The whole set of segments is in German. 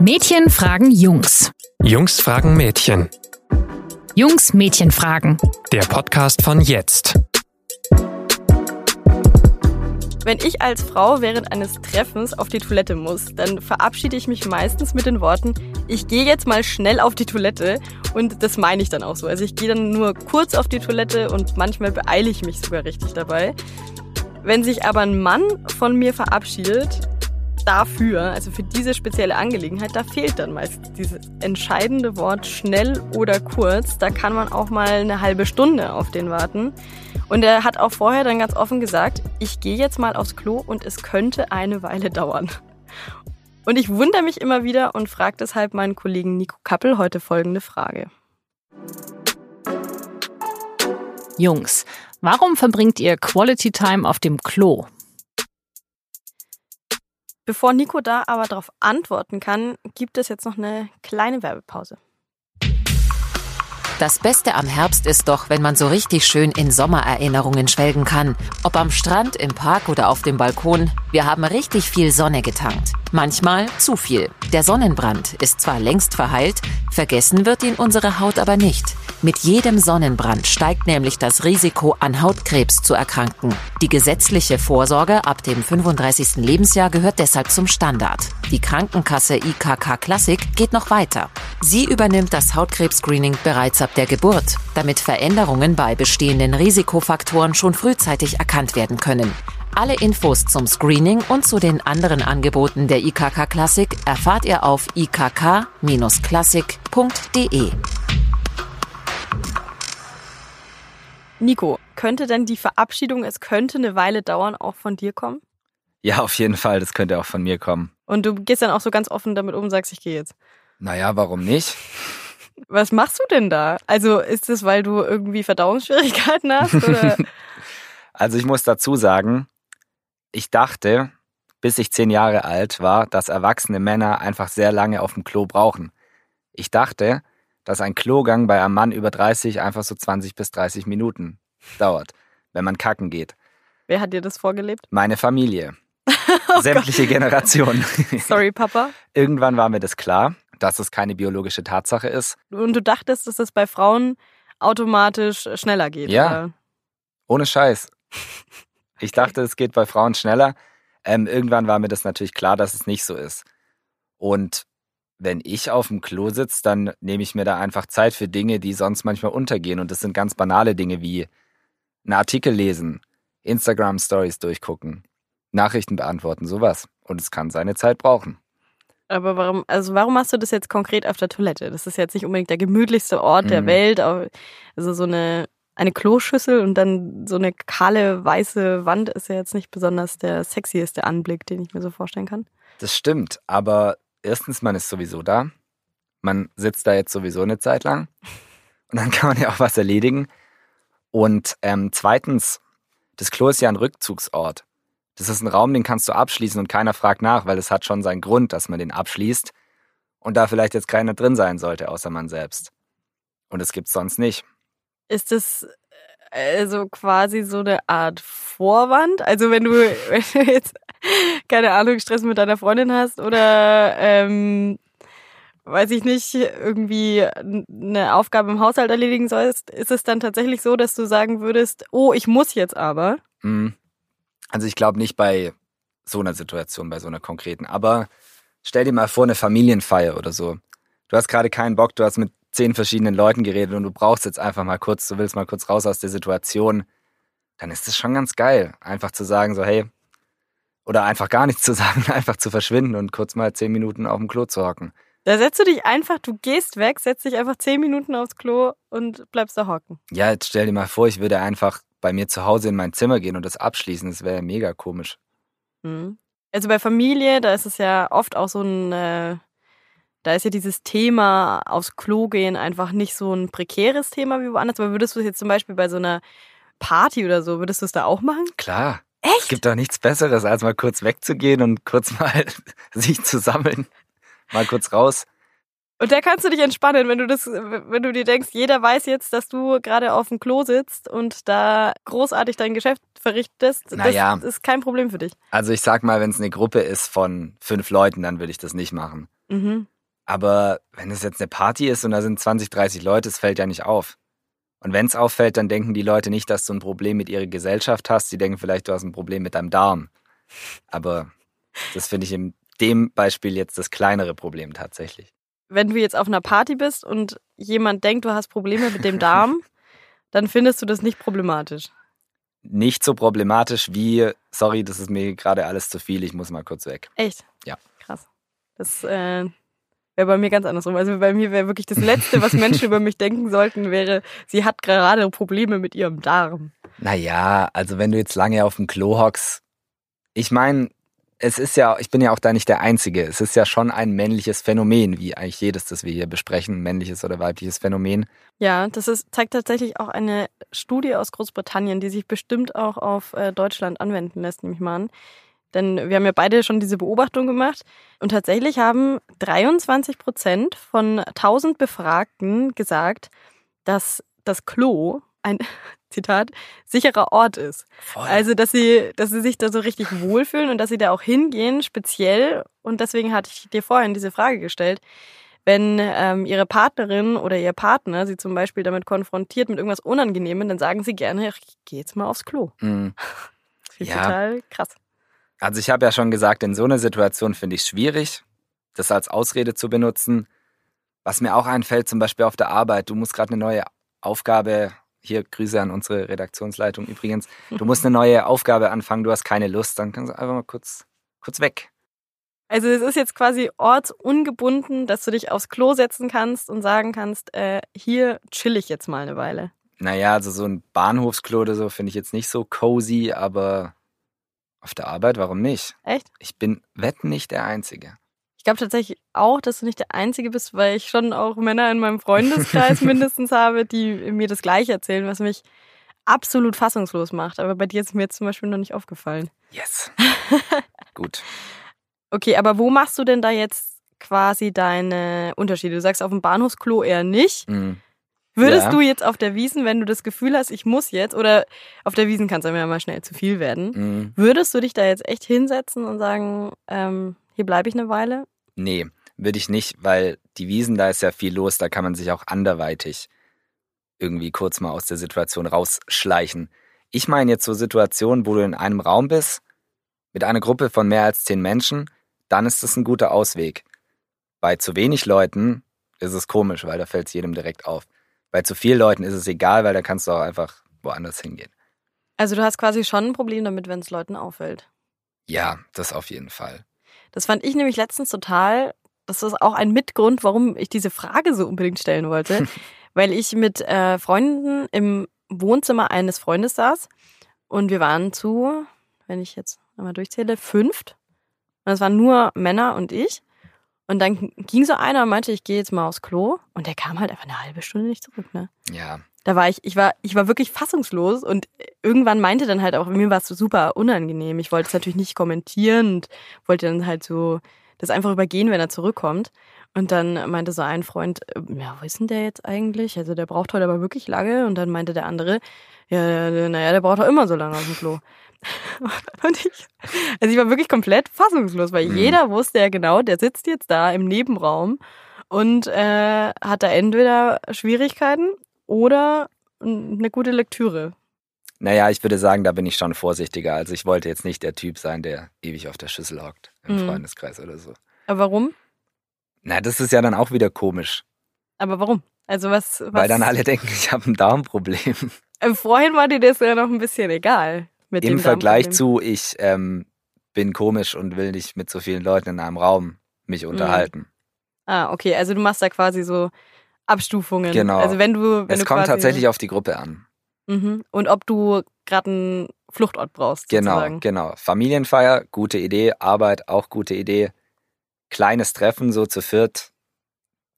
Mädchen fragen Jungs. Jungs fragen Mädchen. Jungs Mädchen fragen. Der Podcast von jetzt. Wenn ich als Frau während eines Treffens auf die Toilette muss, dann verabschiede ich mich meistens mit den Worten, ich gehe jetzt mal schnell auf die Toilette und das meine ich dann auch so. Also ich gehe dann nur kurz auf die Toilette und manchmal beeile ich mich sogar richtig dabei. Wenn sich aber ein Mann von mir verabschiedet, dafür, also für diese spezielle Angelegenheit, da fehlt dann meist dieses entscheidende Wort schnell oder kurz. Da kann man auch mal eine halbe Stunde auf den warten. Und er hat auch vorher dann ganz offen gesagt, ich gehe jetzt mal aufs Klo und es könnte eine Weile dauern. Und ich wundere mich immer wieder und frage deshalb meinen Kollegen Nico Kappel heute folgende Frage. Jungs, warum verbringt ihr Quality Time auf dem Klo? Bevor Nico da aber darauf antworten kann, gibt es jetzt noch eine kleine Werbepause. Das Beste am Herbst ist doch, wenn man so richtig schön in Sommererinnerungen schwelgen kann. Ob am Strand, im Park oder auf dem Balkon, wir haben richtig viel Sonne getankt. Manchmal zu viel. Der Sonnenbrand ist zwar längst verheilt, vergessen wird ihn unsere Haut aber nicht. Mit jedem Sonnenbrand steigt nämlich das Risiko, an Hautkrebs zu erkranken. Die gesetzliche Vorsorge ab dem 35. Lebensjahr gehört deshalb zum Standard. Die Krankenkasse IKK Classic geht noch weiter. Sie übernimmt das Hautkrebs-Screening bereits ab der Geburt, damit Veränderungen bei bestehenden Risikofaktoren schon frühzeitig erkannt werden können. Alle Infos zum Screening und zu den anderen Angeboten der IKK Classic erfahrt ihr auf ikk-classic.de. Nico, könnte denn die Verabschiedung, es könnte eine Weile dauern, auch von dir kommen? Ja, auf jeden Fall, das könnte auch von mir kommen. Und du gehst dann auch so ganz offen damit um und sagst, ich gehe jetzt. Naja, warum nicht? Was machst du denn da? Also ist es, weil du irgendwie Verdauungsschwierigkeiten hast? Oder? also ich muss dazu sagen, ich dachte, bis ich zehn Jahre alt war, dass erwachsene Männer einfach sehr lange auf dem Klo brauchen. Ich dachte, dass ein Klogang bei einem Mann über 30 einfach so 20 bis 30 Minuten dauert, wenn man kacken geht. Wer hat dir das vorgelebt? Meine Familie. oh Sämtliche Gott. Generationen. Sorry, Papa. Irgendwann war mir das klar, dass es keine biologische Tatsache ist. Und du dachtest, dass es bei Frauen automatisch schneller geht? Ja. Oder? Ohne Scheiß. Ich dachte, es geht bei Frauen schneller. Ähm, irgendwann war mir das natürlich klar, dass es nicht so ist. Und wenn ich auf dem Klo sitze, dann nehme ich mir da einfach Zeit für Dinge, die sonst manchmal untergehen. Und das sind ganz banale Dinge wie einen Artikel lesen, Instagram-Stories durchgucken, Nachrichten beantworten, sowas. Und es kann seine Zeit brauchen. Aber warum, also warum machst du das jetzt konkret auf der Toilette? Das ist jetzt nicht unbedingt der gemütlichste Ort mhm. der Welt. Also so eine, eine Kloschüssel und dann so eine kahle weiße Wand ist ja jetzt nicht besonders der sexieste Anblick, den ich mir so vorstellen kann. Das stimmt, aber erstens, man ist sowieso da. Man sitzt da jetzt sowieso eine Zeit lang. Und dann kann man ja auch was erledigen. Und ähm, zweitens, das Klo ist ja ein Rückzugsort. Das ist ein Raum, den kannst du abschließen und keiner fragt nach, weil es hat schon seinen Grund, dass man den abschließt und da vielleicht jetzt keiner drin sein sollte, außer man selbst. Und es gibt's sonst nicht. Ist das also quasi so eine Art Vorwand? Also wenn du, wenn du jetzt, keine Ahnung, Stress mit deiner Freundin hast oder ähm, weiß ich nicht, irgendwie eine Aufgabe im Haushalt erledigen sollst, ist es dann tatsächlich so, dass du sagen würdest, oh, ich muss jetzt aber? Mhm. Also ich glaube nicht bei so einer Situation, bei so einer konkreten. Aber stell dir mal vor, eine Familienfeier oder so. Du hast gerade keinen Bock, du hast mit zehn verschiedenen Leuten geredet und du brauchst jetzt einfach mal kurz, du willst mal kurz raus aus der Situation. Dann ist es schon ganz geil, einfach zu sagen, so, hey, oder einfach gar nichts zu sagen, einfach zu verschwinden und kurz mal zehn Minuten auf dem Klo zu hocken. Da setzt du dich einfach, du gehst weg, setzt dich einfach zehn Minuten aufs Klo und bleibst da hocken. Ja, jetzt stell dir mal vor, ich würde einfach bei mir zu Hause in mein Zimmer gehen und das abschließen. Das wäre ja mega komisch. Mhm. Also bei Familie, da ist es ja oft auch so ein, äh, da ist ja dieses Thema aufs Klo gehen einfach nicht so ein prekäres Thema wie woanders. Aber würdest du es jetzt zum Beispiel bei so einer Party oder so, würdest du es da auch machen? Klar. Echt? Es gibt doch nichts Besseres, als mal kurz wegzugehen und kurz mal sich zu sammeln. Mal kurz raus. Und da kannst du dich entspannen, wenn du das, wenn du dir denkst, jeder weiß jetzt, dass du gerade auf dem Klo sitzt und da großartig dein Geschäft verrichtest. Naja. Das ist kein Problem für dich. Also ich sag mal, wenn es eine Gruppe ist von fünf Leuten, dann würde ich das nicht machen. Mhm. Aber wenn es jetzt eine Party ist und da sind 20, 30 Leute, es fällt ja nicht auf. Und wenn es auffällt, dann denken die Leute nicht, dass du ein Problem mit ihrer Gesellschaft hast. Sie denken vielleicht, du hast ein Problem mit deinem Darm. Aber das finde ich in dem Beispiel jetzt das kleinere Problem tatsächlich. Wenn du jetzt auf einer Party bist und jemand denkt, du hast Probleme mit dem Darm, dann findest du das nicht problematisch. Nicht so problematisch wie, sorry, das ist mir gerade alles zu viel, ich muss mal kurz weg. Echt? Ja. Krass. Das äh, wäre bei mir ganz andersrum. Also bei mir wäre wirklich das Letzte, was Menschen über mich denken sollten, wäre, sie hat gerade Probleme mit ihrem Darm. Naja, also wenn du jetzt lange auf dem Klo hockst, ich meine, es ist ja, ich bin ja auch da nicht der Einzige. Es ist ja schon ein männliches Phänomen, wie eigentlich jedes, das wir hier besprechen, männliches oder weibliches Phänomen. Ja, das ist, zeigt tatsächlich auch eine Studie aus Großbritannien, die sich bestimmt auch auf äh, Deutschland anwenden lässt, nehme ich mal an. Denn wir haben ja beide schon diese Beobachtung gemacht. Und tatsächlich haben 23 Prozent von 1000 Befragten gesagt, dass das Klo ein, Zitat, sicherer Ort ist. Voll. Also, dass sie, dass sie sich da so richtig wohlfühlen und dass sie da auch hingehen, speziell. Und deswegen hatte ich dir vorhin diese Frage gestellt. Wenn ähm, ihre Partnerin oder ihr Partner sie zum Beispiel damit konfrontiert mit irgendwas Unangenehmem, dann sagen sie gerne, ich gehe jetzt mal aufs Klo. Mhm. Das finde ich Ja. total krass. Also ich habe ja schon gesagt, in so einer Situation finde ich es schwierig, das als Ausrede zu benutzen. Was mir auch einfällt, zum Beispiel auf der Arbeit, du musst gerade eine neue Aufgabe, hier Grüße an unsere Redaktionsleitung übrigens, du musst eine neue Aufgabe anfangen, du hast keine Lust, dann kannst du einfach mal kurz, kurz weg. Also es ist jetzt quasi ortsungebunden, dass du dich aufs Klo setzen kannst und sagen kannst, äh, hier chill ich jetzt mal eine Weile. Naja, also so ein Bahnhofsklo oder so finde ich jetzt nicht so cozy, aber auf der Arbeit, warum nicht? Echt? Ich bin wetten nicht der Einzige. Ich glaube tatsächlich auch, dass du nicht der Einzige bist, weil ich schon auch Männer in meinem Freundeskreis mindestens habe, die mir das Gleiche erzählen, was mich absolut fassungslos macht. Aber bei dir ist mir jetzt zum Beispiel noch nicht aufgefallen. Yes. Gut. Okay, aber wo machst du denn da jetzt quasi deine Unterschiede? Du sagst auf dem Bahnhofsklo eher nicht. Mhm. Würdest Ja. du jetzt auf der Wiesen, wenn du das Gefühl hast, ich muss jetzt, oder auf der Wiesen kann es ja mal schnell zu viel werden, Mhm. würdest du dich da jetzt echt hinsetzen und sagen, ähm, hier bleibe ich eine Weile? Nee, würde ich nicht, weil die Wiesen, da ist ja viel los, da kann man sich auch anderweitig irgendwie kurz mal aus der Situation rausschleichen. Ich meine jetzt so Situationen, wo du in einem Raum bist, mit einer Gruppe von mehr als zehn Menschen, dann ist das ein guter Ausweg. Bei zu wenig Leuten ist es komisch, weil da fällt es jedem direkt auf. Bei zu vielen Leuten ist es egal, weil da kannst du auch einfach woanders hingehen. Also du hast quasi schon ein Problem damit, wenn es Leuten auffällt. Ja, das auf jeden Fall. Das fand ich nämlich letztens total, das ist auch ein Mitgrund, warum ich diese Frage so unbedingt stellen wollte, weil ich mit äh, Freunden im Wohnzimmer eines Freundes saß und wir waren zu, wenn ich jetzt einmal durchzähle, fünft. Und es waren nur Männer und ich. Und dann ging so einer und meinte, ich gehe jetzt mal aufs Klo. Und der kam halt einfach eine halbe Stunde nicht zurück, ne? Ja, Da war ich, ich war, ich war wirklich fassungslos und irgendwann meinte dann halt auch, mir war es so super unangenehm. Ich wollte es natürlich nicht kommentieren und wollte dann halt so das einfach übergehen, wenn er zurückkommt. Und dann meinte so ein Freund, äh, ja, wo ist denn der jetzt eigentlich? Also der braucht heute aber wirklich lange. Und dann meinte der andere, ja, naja, der braucht doch immer so lange auf dem Klo. Und ich, also ich war wirklich komplett fassungslos, weil Mhm. jeder wusste ja genau, der sitzt jetzt da im Nebenraum und äh, hat da entweder Schwierigkeiten oder eine gute Lektüre. Naja, ich würde sagen, da bin ich schon vorsichtiger. Also ich wollte jetzt nicht der Typ sein, der ewig auf der Schüssel hockt im Mhm. Freundeskreis oder so. Aber warum? Na, das ist ja dann auch wieder komisch, Aber warum? Also was, was weil dann alle denken, ich habe ein Darmproblem. Äh, Vorhin war dir das ja noch ein bisschen egal. Mit Im Vergleich zu, ich ähm, bin komisch und will nicht mit so vielen Leuten in einem Raum mich Mhm. unterhalten. Ah, okay, also du machst da quasi so Abstufungen. Genau. Also wenn du, wenn es du kommt tatsächlich auf die Gruppe an. Mhm. Und ob du gerade einen Fluchtort brauchst. Genau, sozusagen. genau. Familienfeier, gute Idee. Arbeit, auch gute Idee. Kleines Treffen, so zu viert,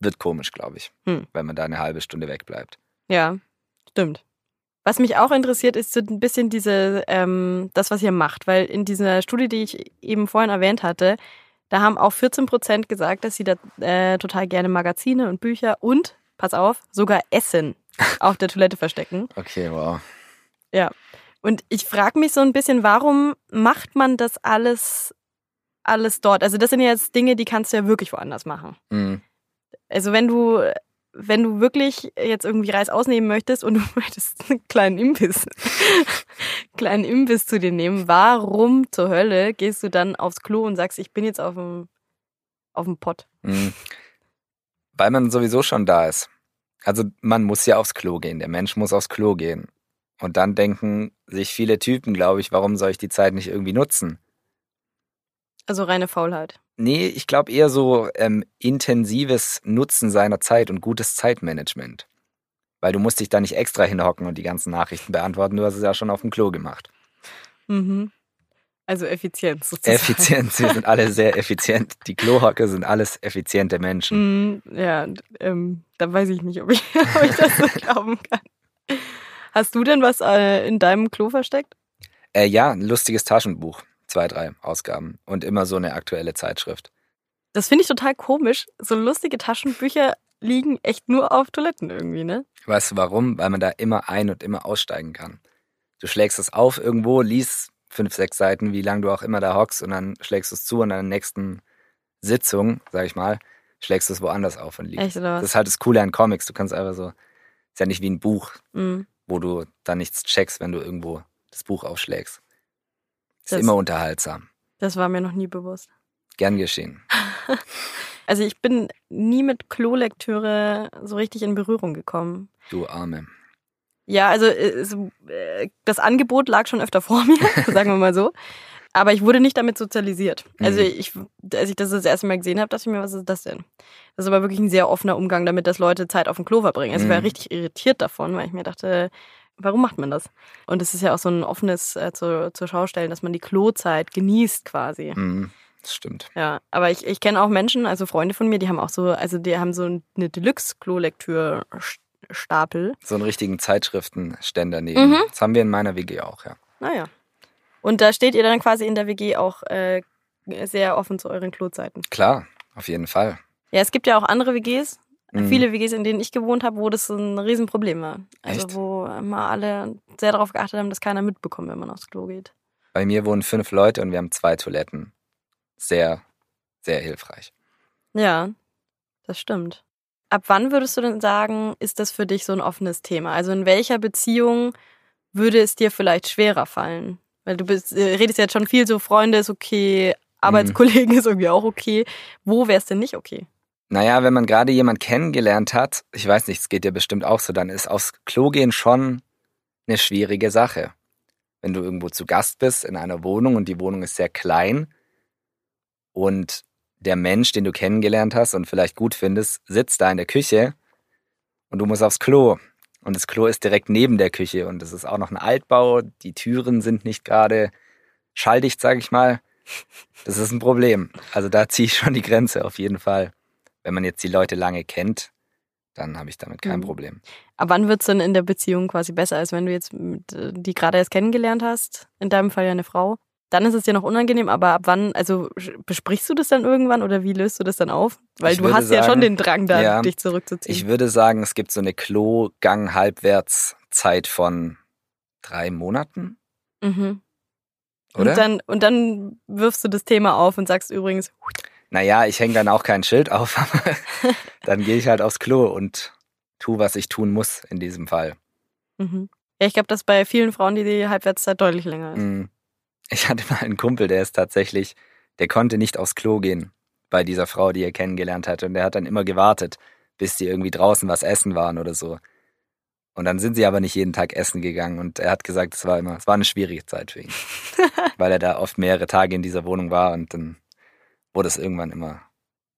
wird komisch, glaube ich, Hm. wenn man da eine halbe Stunde wegbleibt. Ja, stimmt. Was mich auch interessiert, ist so ein bisschen diese, ähm, das, was ihr macht, weil in dieser Studie, die ich eben vorhin erwähnt hatte, da haben auch 14 Prozent gesagt, dass sie da äh, total gerne Magazine und Bücher und, pass auf, sogar Essen auf der Toilette verstecken. Okay, wow. Ja. Und ich frage mich so ein bisschen, warum macht man das alles alles dort. Also das sind jetzt Dinge, die kannst du ja wirklich woanders machen. Mhm. Also wenn du, wenn du wirklich jetzt irgendwie Reis ausnehmen möchtest und du möchtest einen kleinen Imbiss, kleinen Imbiss zu dir nehmen, warum zur Hölle gehst du dann aufs Klo und sagst, ich bin jetzt auf dem, auf dem Pott? Mhm. Weil man sowieso schon da ist. Also man muss ja aufs Klo gehen. Der Mensch muss aufs Klo gehen. Und dann denken sich viele Typen, glaube ich, warum soll ich die Zeit nicht irgendwie nutzen? Also reine Faulheit. Nee, ich glaube eher so ähm, intensives Nutzen seiner Zeit und gutes Zeitmanagement. Weil du musst dich da nicht extra hinhocken und die ganzen Nachrichten beantworten. Du hast es ja schon auf dem Klo gemacht. Mhm. Also Effizienz sozusagen. Effizient, sie sind alle sehr effizient. Die Klohocker sind alles effiziente Menschen. Mhm, ja, ähm, da weiß ich nicht, ob ich, ob ich das so glauben kann. Hast du denn was äh, in deinem Klo versteckt? Äh, ja, ein lustiges Taschenbuch. Zwei, drei Ausgaben. Und immer so eine aktuelle Zeitschrift. Das finde ich total komisch. So lustige Taschenbücher liegen echt nur auf Toiletten irgendwie, ne? Weißt du warum? Weil man da immer ein- und immer aussteigen kann. Du schlägst es auf irgendwo, liest fünf, sechs Seiten, wie lange du auch immer da hockst, und dann schlägst du es zu und an der nächsten Sitzung, sag ich mal, schlägst du es woanders auf und liest. Echt oder was? Das ist halt das Coole an Comics. Du kannst einfach so, ist ja nicht wie ein Buch, Mhm. wo du dann nichts checkst, wenn du irgendwo das Buch aufschlägst. Ist Das- immer unterhaltsam. Das war mir noch nie bewusst. Gern geschehen. Also ich bin nie mit Klolektüre so richtig in Berührung gekommen. Du Arme. Ja, also äh, äh, das Angebot lag schon öfter vor mir, sagen wir mal so. Aber ich wurde nicht damit sozialisiert. Also Mhm. ich, als ich das das erste Mal gesehen habe, dachte ich mir, was ist das denn? Das ist aber wirklich ein sehr offener Umgang damit, dass Leute Zeit auf dem Klo verbringen. Also ich war Mhm. richtig irritiert davon, weil ich mir dachte, warum macht man das? Und es ist ja auch so ein offenes äh, zu, zur Schaustellen, dass man die Klozeit genießt quasi. Mhm, das stimmt. Ja, aber ich, ich kenne auch Menschen, also Freunde von mir, die haben auch so, also die haben so eine Deluxe-Klolektür-Stapel. So einen richtigen Zeitschriftenständer neben. Mhm. Das haben wir in meiner WG auch, ja. Naja. Und da steht ihr dann quasi in der WG auch äh, sehr offen zu euren Klozeiten. Klar, auf jeden Fall. Ja, es gibt ja auch andere WGs, Mhm. viele WGs, in denen ich gewohnt habe, wo das ein Riesenproblem war. Also Echt? wo immer alle sehr darauf geachtet haben, dass keiner mitbekommt, wenn man aufs Klo geht. Bei mir wohnen fünf Leute und wir haben zwei Toiletten. Sehr, sehr hilfreich. Ja, das stimmt. Ab wann würdest du denn sagen, ist das für dich so ein offenes Thema? Also in welcher Beziehung würde es dir vielleicht schwerer fallen? Weil du bist, äh, redest jetzt schon viel so, Freunde ist okay, Arbeitskollegen ist irgendwie auch okay. Wo wär's denn nicht okay? Naja, wenn man gerade jemand kennengelernt hat, ich weiß nicht, es geht dir bestimmt auch so, dann ist aufs Klo gehen schon eine schwierige Sache. Wenn du irgendwo zu Gast bist in einer Wohnung und die Wohnung ist sehr klein und der Mensch, den du kennengelernt hast und vielleicht gut findest, sitzt da in der Küche und du musst aufs Klo. Und das Klo ist direkt neben der Küche und es ist auch noch ein Altbau, die Türen sind nicht gerade schalldicht, sag ich mal. Das ist ein Problem. Also da ziehe ich schon die Grenze auf jeden Fall. Wenn man jetzt die Leute lange kennt, dann habe ich damit kein Mhm. Problem. Ab wann wird's denn in der Beziehung quasi besser, als wenn du jetzt die gerade erst kennengelernt hast? In deinem Fall ja eine Frau. Dann ist es dir noch unangenehm, aber ab wann, also besprichst du das dann irgendwann oder wie löst du das dann auf? Weil Ich du hast ja schon sagen, den Drang, da ja, dich zurückzuziehen. Ich würde sagen, es gibt so eine Klo-Gang-Halbwärts-Zeit von drei Monaten, mhm. oder? Und dann, und dann wirfst du das Thema auf und sagst übrigens, naja, ich hänge dann auch kein Schild auf, aber dann gehe ich halt aufs Klo und tu, was ich tun muss in diesem Fall. mhm. ja, ich glaube, dass bei vielen Frauen die, die Halbwertszeit deutlich länger ist. Mm. Ich hatte mal einen Kumpel, der ist tatsächlich, der konnte nicht aufs Klo gehen bei dieser Frau, die er kennengelernt hatte. Und der hat dann immer gewartet, bis die irgendwie draußen was essen waren oder so. Und dann sind sie aber nicht jeden Tag essen gegangen. Und er hat gesagt, es war immer, es war eine schwierige Zeit für ihn. weil er da oft mehrere Tage in dieser Wohnung war und dann wurde es irgendwann immer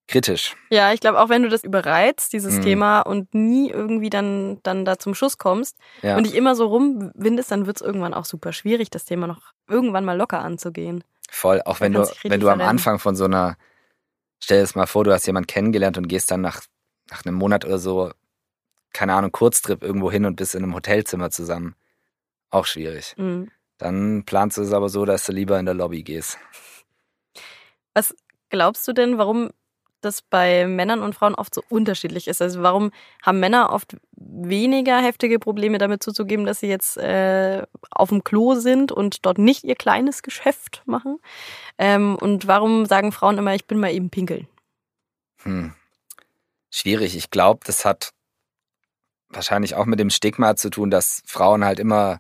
kritisch. Ja, ich glaube, auch wenn du das überreizt, dieses Mhm. Thema, und nie irgendwie dann, dann da zum Schuss kommst Ja. und dich immer so rumwindest, dann wird's irgendwann auch super schwierig, das Thema noch irgendwann mal locker anzugehen. Voll, auch wenn du, wenn du am verrennen. Anfang von so einer, stell dir das mal vor, du hast jemanden kennengelernt und gehst dann nach, nach einem Monat oder so, keine Ahnung, Kurztrip irgendwo hin und bist in einem Hotelzimmer zusammen. Auch schwierig. Mhm. Dann planst du es aber so, dass du lieber in der Lobby gehst. Was glaubst du denn, warum das bei Männern und Frauen oft so unterschiedlich ist. Also warum haben Männer oft weniger heftige Probleme damit zuzugeben, dass sie jetzt äh, auf dem Klo sind und dort nicht ihr kleines Geschäft machen? Ähm, und warum sagen Frauen immer, ich bin mal eben pinkeln? Hm. Schwierig. Ich glaube, das hat wahrscheinlich auch mit dem Stigma zu tun, dass Frauen halt immer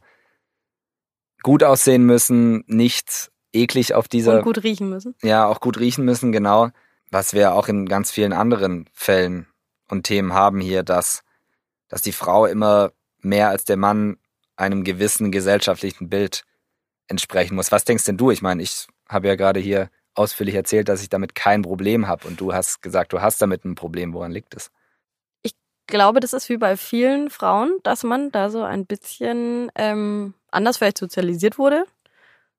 gut aussehen müssen, nicht eklig auf dieser. Und gut riechen müssen. Ja, auch gut riechen müssen, genau. Was wir auch in ganz vielen anderen Fällen und Themen haben hier, dass, dass die Frau immer mehr als der Mann einem gewissen gesellschaftlichen Bild entsprechen muss. Was denkst denn du? Ich meine, ich habe ja gerade hier ausführlich erzählt, dass ich damit kein Problem habe und du hast gesagt, du hast damit ein Problem. Woran liegt es? Ich glaube, das ist wie bei vielen Frauen, dass man da so ein bisschen ähm, anders vielleicht sozialisiert wurde.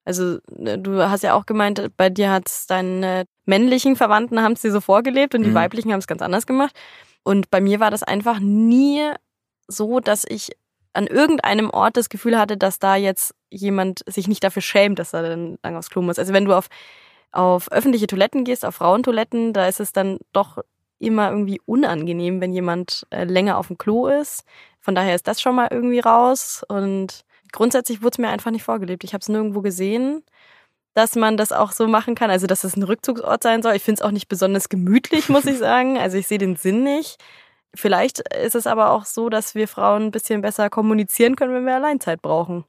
Also ne, du hast ja auch gemeint, bei dir hat deine männlichen Verwandten haben es dir so vorgelebt und die mhm. weiblichen haben es ganz anders gemacht. Und bei mir war das einfach nie so, dass ich an irgendeinem Ort das Gefühl hatte, dass da jetzt jemand sich nicht dafür schämt, dass er dann lang aufs Klo muss. Also wenn du auf, auf öffentliche Toiletten gehst, auf Frauentoiletten, da ist es dann doch immer irgendwie unangenehm, wenn jemand äh, länger auf dem Klo ist. Von daher ist das schon mal irgendwie raus und grundsätzlich wurde es mir einfach nicht vorgelebt. Ich habe es nirgendwo gesehen, dass man das auch so machen kann. Also, dass es ein Rückzugsort sein soll. Ich finde es auch nicht besonders gemütlich, muss ich sagen. Also, ich sehe den Sinn nicht. Vielleicht ist es aber auch so, dass wir Frauen ein bisschen besser kommunizieren können, wenn wir Alleinzeit brauchen.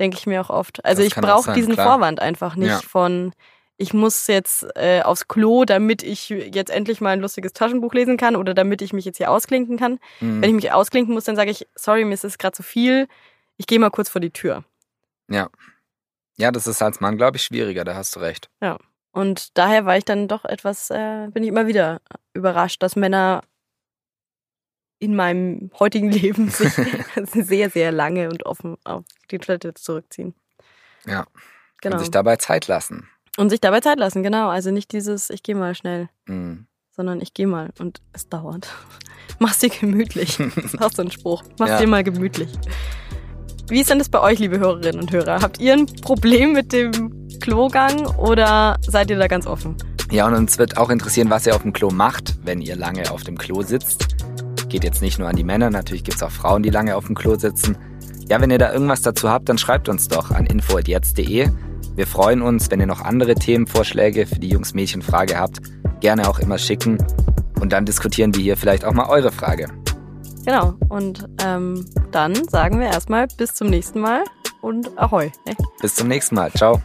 Denke ich mir auch oft. Also, ich brauche diesen klar. Vorwand einfach nicht ja. von, ich muss jetzt äh, aufs Klo, damit ich jetzt endlich mal ein lustiges Taschenbuch lesen kann oder damit ich mich jetzt hier ausklinken kann. Mhm. Wenn ich mich ausklinken muss, dann sage ich, sorry, mir ist es gerade zu viel ich gehe mal kurz vor die Tür. Ja. Ja, das ist als Mann, glaube ich, schwieriger, da hast du recht. Ja. Und daher war ich dann doch etwas, äh, bin ich immer wieder überrascht, dass Männer in meinem heutigen Leben sich sehr, sehr lange und offen auf die Toilette zurückziehen. Ja. Genau. Und sich dabei Zeit lassen. Und sich dabei Zeit lassen, genau. Also nicht dieses, ich gehe mal schnell, mhm. sondern ich gehe mal und es dauert. Mach's dir gemütlich. Das ist auch so ein Spruch. Mach's ja. dir mal gemütlich. Wie ist denn das bei euch, liebe Hörerinnen und Hörer? Habt ihr ein Problem mit dem Klogang oder seid ihr da ganz offen? Ja, und uns wird auch interessieren, was ihr auf dem Klo macht, wenn ihr lange auf dem Klo sitzt. Geht jetzt nicht nur an die Männer, natürlich gibt es auch Frauen, die lange auf dem Klo sitzen. Ja, wenn ihr da irgendwas dazu habt, dann schreibt uns doch an info.jetzt.de. Wir freuen uns, wenn ihr noch andere Themenvorschläge für die Jungs-Mädchen-Frage habt. Gerne auch immer schicken. Und dann diskutieren wir hier vielleicht auch mal eure Frage. Genau. Und ähm, dann sagen wir erstmal bis zum nächsten Mal und Ahoi. Bis zum nächsten Mal. Ciao.